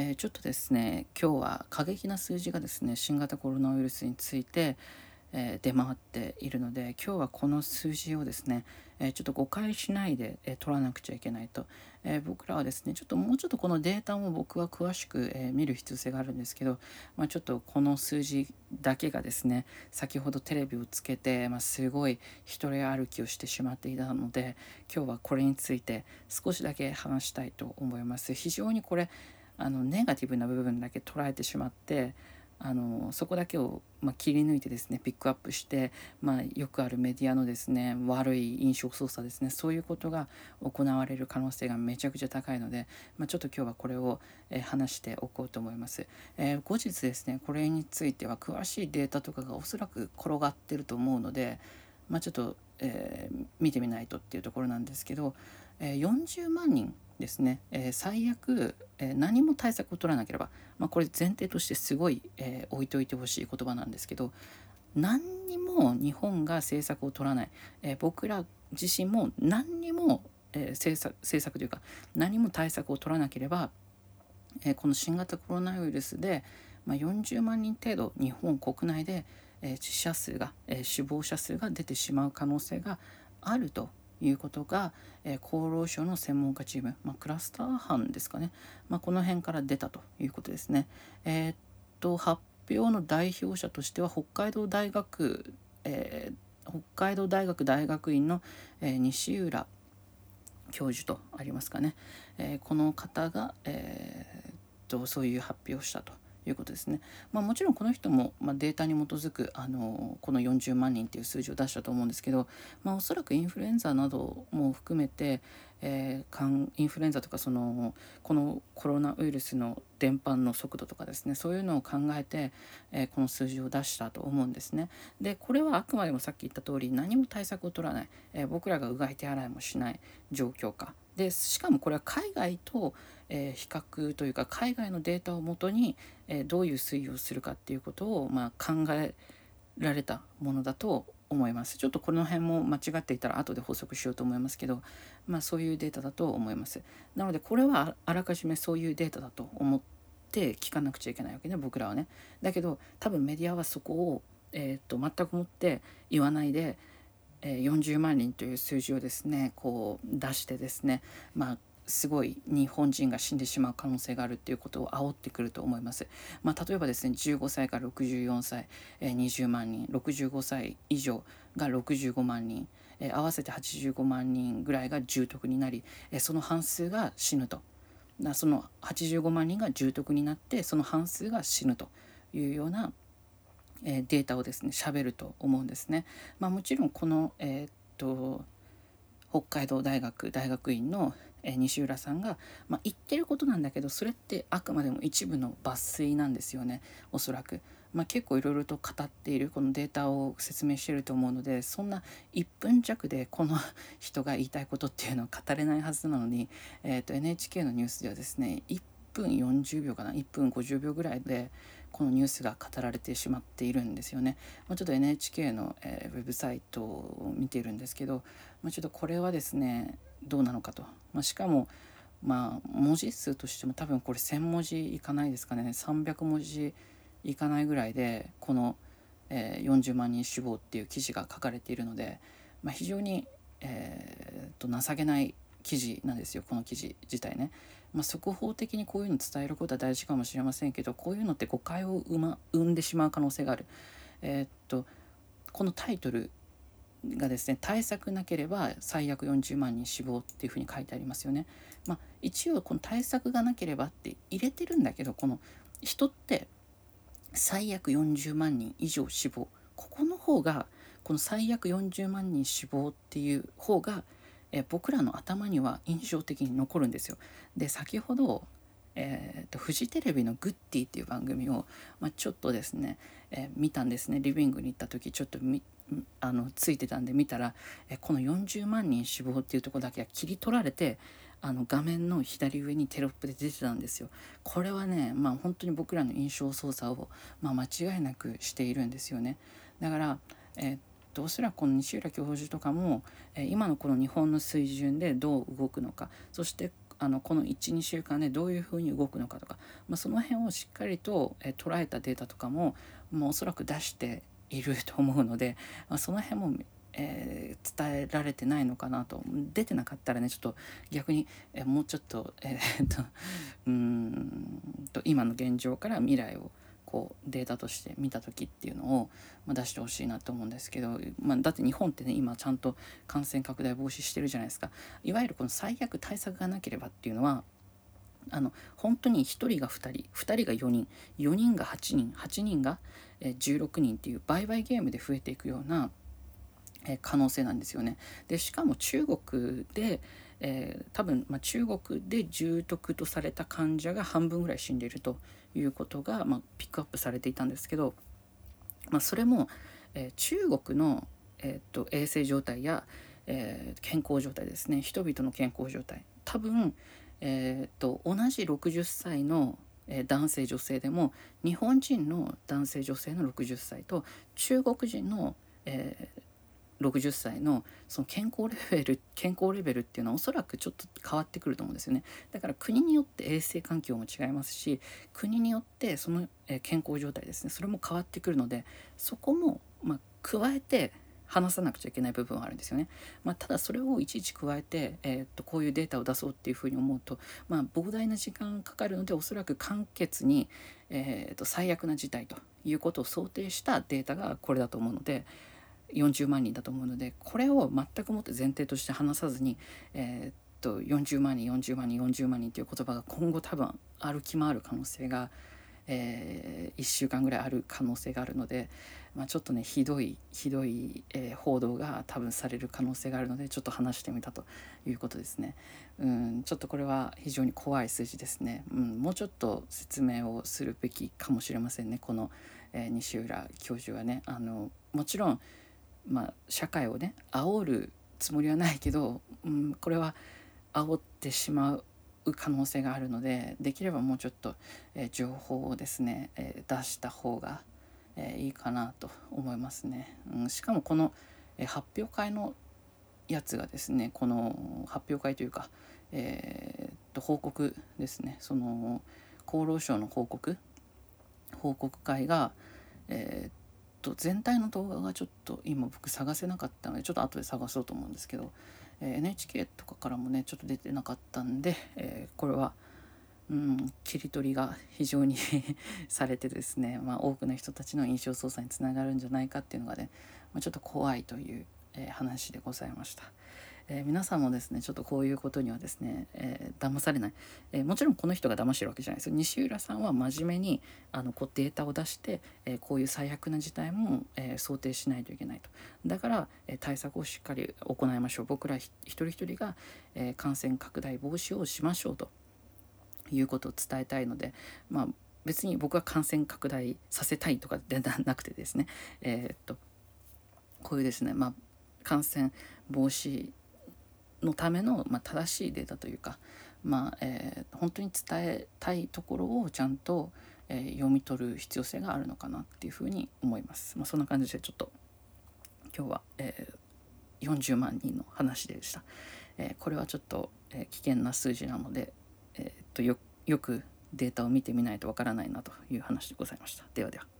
えー、ちょっとですね今日は過激な数字がですね新型コロナウイルスについて、えー、出回っているので今日はこの数字をですね、えー、ちょっと誤解しないで、え取らなくちゃいけないと、え僕らはですねちょっともうちょっとこのデータも僕は詳しく、え見る必要性があるんですけど、まあ、ちょっとこの数字だけがですね先ほどテレビをつけて、まあ、すごい一人歩きをしてしまっていたので今日はこれについて少しだけ話したいと思います。非常にこれあのネガティブな部分だけ捉えてしまってあのそこだけを、まあ、切り抜いてですねピックアップして、まあ、よくあるメディアのですね悪い印象操作ですねそういうことが行われる可能性がめちゃくちゃ高いので、まあ、ちょっと今日はこれを、えー、話しておこうと思います、えー、後日ですねこれについては詳しいデータとかがおそらく転がってると思うので、まあ、ちょっと、えー、見てみないとっていうところなんですけど、え40万人ですね、えー、最悪、えー、何も対策を取らなければ、まあ、これ前提としてすごい、えー、置いといてほしい言葉なんですけど何にも日本が政策を取らない、え僕ら自身も何にも、え政策政策というか何も対策を取らなければ、えこの新型コロナウイルスで、まあ、40万人程度日本国内で、え死者数が、え死亡者数が出てしまう可能性があるということが、えー、厚労省の専門家チーム、まあ、クラスター班ですかね、まあ、この辺から出たということですね。えー、っと発表の代表者としては北海道大学、えー、北海道大学大学院の、えー、西浦教授とありますかね、えー、この方が、えー、とそういう発表をしたと。いうことですね。まあ、もちろんこの人も、まデータに基づくあのこの40万人っていう数字を出したと思うんですけど、まあ、おそらくインフルエンザなども含めて、えー、インフルエンザとかそのこのコロナウイルスの伝播の速度とかですねそういうのを考えて、えー、この数字を出したと思うんですね。でこれはあくまでもさっき言った通り何も対策を取らない、えー、僕らがうがい手洗いもしない状況下でしかもこれは海外と、えー、比較というか海外のデータをもとに、えー、どういう推移をするかっていうことを、まあ、考えられたものだと思います。ちょっとこの辺も間違っていたら後で補足しようと思いますけど、まあ、そういうデータだと思います。なのでこれはあらかじめそういうデータだと思って聞かなくちゃいけないわけね僕らはね。だけど多分メディアはそこを、えーと、全くもって言わないで40万人という数字をですねこう出してですねまあすごい日本人が死んでしまう可能性があるっていうことを煽ってくると思います。まあ、例えばですね15歳から64歳、えー、20万人65歳以上が65万人、えー、合わせて85万人ぐらいが重篤になり、えー、その半数が死ぬと。だその85万人が重篤になってその半数が死ぬというようなえデータをですね喋ると思うんですね。まあ、もちろんこの、えー、っと北海道大学大学院の、え西浦さんが、まあ、言ってることなんだけどそれってあくまでも一部の抜粋なんですよねおそらく。まあ、結構いろいろと語っているこのデータを説明していると思うのでそんな1分弱でこの 人が言いたいことっていうのは語れないはずなのに、えー、と NHK のニュースではですね1分40秒かな1分50秒ぐらいでこのニュースが語られてしまっているんですよね。まあ、ちょっと NHK の、えー、ウェブサイトを見ているんですけど、まあ、ちょっとこれはですねどうなのかと。まあ、しかもまあ文字数としても多分これ1,000文字いかないですかね300文字いかないぐらいでこの、えー、40万人死亡っていう記事が書かれているので、まあ、非常に、えー、と情けない記事なんですよこの記事自体ね。まあ、速報的にこういうの伝えることは大事かもしれませんけどこういうのって誤解を生,、ま、生んでしまう可能性がある。えー、っとこのタイトルがですね対策なければ最悪40万人死亡っていうふうに書いてありますよね。まあ、一応この対策がなければって入れてるんだけどこの人って最悪40万人以上死亡ここの方がこの最悪40万人死亡っていう方がえ僕らの頭には印象的に残るんですよ。で先ほど、えーと、フジテレビの「グッディ」っていう番組を、まあ、ちょっとですね、えー、見たんですねリビングに行った時ちょっとあのついてたんで見たら、えこの40万人死亡っていうとこだけは切り取られてあの画面の左上にテロップで出てたんですよ。これはねまあ本当に僕らの印象操作を、まあ、間違いなくしているんですよね。だから、えーとおそらくこの西浦教授とかも、え今のこの日本の水準でどう動くのかそしてあのこの12週間でどういうふうに動くのかとか、まあ、その辺をしっかりと、え捉えたデータとかももうおそらく出していると思うので、まあ、その辺もえー、伝えられてないのかなと。出てなかったらねちょっと逆に、えー、もうちょっと,、えー、っ とうんと今の現状から未来をこうデータとして見た時っていうのを、ま、出してほしいなと思うんですけど、まあ、だって日本ってね今ちゃんと感染拡大防止してるじゃないですかいわゆるこの最悪対策がなければっていうのはあの本当に1人が2人2人が4人4人が8人8人が16人っていう売買ゲームで増えていくような可能性なんですよね。でしかも中国で、えー、多分、まあ、中国で重篤とされた患者が半分ぐらい死んでいるということが、まあ、ピックアップされていたんですけど、まあ、それも、えー、中国の、えーと、衛生状態や、えー、健康状態ですね。人々の健康状態。多分、えーと、同じ60歳の男性女性でも日本人の男性女性の60歳と中国人の、えー、60歳のその健康レベル健康レベルっていうのはおそらくちょっと変わってくると思うんですよねだから国によって衛生環境も違いますし国によってその健康状態ですねそれも変わってくるのでそこもまあ加えて話さなくちゃいけない部分はあるんですよね。まあ、ただそれをいちいち加えて、えー、っとこういうデータを出そうっていうふうに思うと、まあ、膨大な時間かかるのでおそらく簡潔に、えー、と最悪な事態ということを想定したデータがこれだと思うので、40万人だと思うのでこれを全くもって前提として話さずに、えー、っと40万人40万人40万人という言葉が今後多分歩き回る可能性が、えー、1週間ぐらいある可能性があるので、まあ、ちょっとねひどいひどい、えー、報道が多分される可能性があるのでちょっと話してみたということですね。うんちょっとこれは非常に怖い数字ですね。うん、もうちょっと説明をするべきかもしれませんねこの、えー、西浦教授はね。あのもちろんまあ、社会をね煽るつもりはないけど、うん、これは煽ってしまう可能性があるのでできればもうちょっと、えー、情報をですね、えー、出した方が、えー、いいかなと思いますね。うん、しかもこの、え発表会のやつがですねこの発表会というか、えー、と報告ですねその厚労省の報告報告会が、えー、と全体の動画がちょっと今僕探せなかったのでちょっと後で探そうと思うんですけど、え、NHK とかからもねちょっと出てなかったんで、え、これは、うん、切り取りが非常に されてですね、まあ、多くの人たちの印象操作につながるんじゃないかっていうのがね、まあ、ちょっと怖いという、え、話でございました。えー、皆さんもですねちょっとこういうことにはですね、えー、騙されない、えー、もちろんこの人が騙してるわけじゃないですよ。西浦さんは真面目にあのこうデータを出して、えこういう最悪な事態も、え想定しないといけないと。だから、え対策をしっかり行いましょう。僕ら一人一人が、え感染拡大防止をしましょうと。いうことを伝えたいのでまあ別に僕は感染拡大させたいとかではなくてですね。え、っとこういうですねまあ感染防止のための、まあ、正しいデータというか、まあえー、本当に伝えたいところをちゃんと、えー、読み取る必要性があるのかなっていうふうに思います。まあ、そんな感じでちょっと今日は、えー、40万人の話でした。えこれはちょっと、え危険な数字なので、え、っとよよくデータを見てみないとわからないなという話でございました。ではでは。